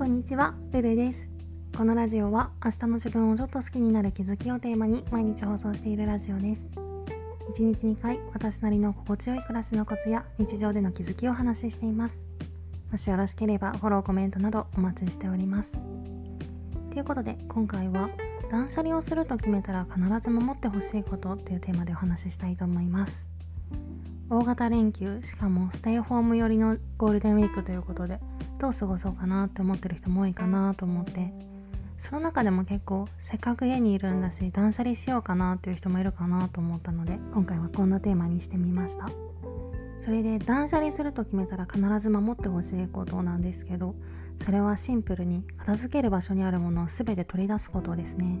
こんにちは、ルルです。このラジオは明日の自分をちょっと好きになる気づきをテーマに毎日放送しているラジオです。1日2回、私なりの心地よい暮らしのコツや日常での気づきをお話ししています。もしよろしければフォロー、コメントなどお待ちしております。ということで、今回は断捨離をすると決めたら必ず守ってほしいことっていうテーマでお話ししたいと思います。大型連休しかもステイホーム寄りのゴールデンウィークということでどう過ごそうかなって思ってる人も多いかなと思って。その中でも結構せっかく家にいるんだし断捨離しようかなっていう人もいるかなと思ったので今回はこんなテーマにしてみました。それで断捨離すると決めたら必ず守ってほしいことなんですけどそれはシンプルに片付ける場所にあるものを全て取り出すことですね。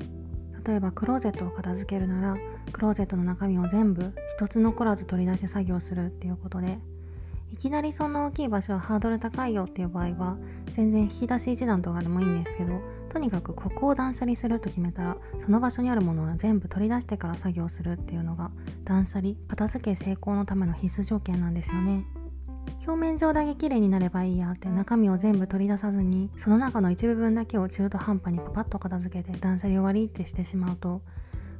例えばクローゼットを片付けるならクローゼットの中身を全部一つ残らず取り出して作業するっていうことでいきなりそんな大きい場所はハードル高いよっていう場合は全然引き出し一段とかでもいいんですけどとにかくここを断捨離すると決めたらその場所にあるものを全部取り出してから作業するっていうのが断捨離片付け成功のための必須条件なんですよね。表面上だけ綺麗になればいいやって中身を全部取り出さずにその中の一部分だけを中途半端にパパッと片付けて断捨離終わりってしてしまうと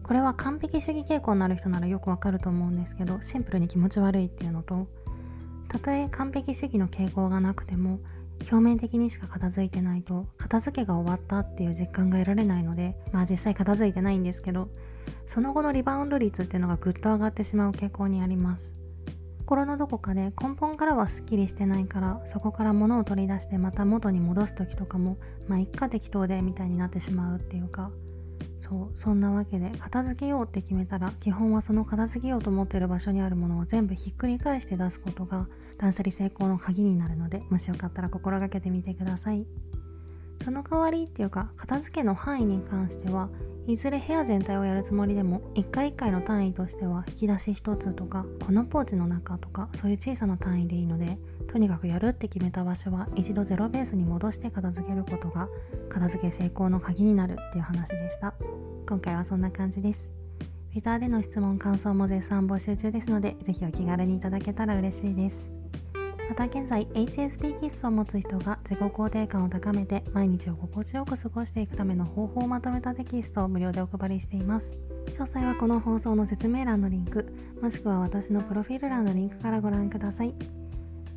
これは完璧主義傾向になる人ならよくわかると思うんですけどシンプルに気持ち悪いっていうのとたとえ完璧主義の傾向がなくても表面的にしか片付いてないと片付けが終わったっていう実感が得られないのでまあ実際片付いてないんですけどその後のリバウンド率っていうのがぐっと上がってしまう傾向にあります。心のどこかで根本からはすっきりしてないからそこから物を取り出してまた元に戻す時とかもまあ一家適当でみたいになってしまうっていうかそうそんなわけで片付けようって決めたら基本はその片付けようと思ってる場所にあるものを全部ひっくり返して出すことが断捨離成功の鍵になるのでもしよかったら心がけてみてください。その代わりっていうか片付けの範囲に関してはいずれ部屋全体をやるつもりでも一回一回の単位としては引き出し一つとかこのポーチの中とかそういう小さな単位でいいのでとにかくやるって決めた場所は一度ゼロベースに戻して片付けることが片付け成功の鍵になるっていう話でした。今回はそんな感じです。レターでの質問感想も絶賛募集中ですのでぜひお気軽にいただけたら嬉しいです。また現在 HSP 気質を持つ人が自己肯定感を高めて毎日を心地よく過ごしていくための方法をまとめたテキストを無料でお配りしています。詳細はこの放送の説明欄のリンクもしくは私のプロフィール欄のリンクからご覧ください。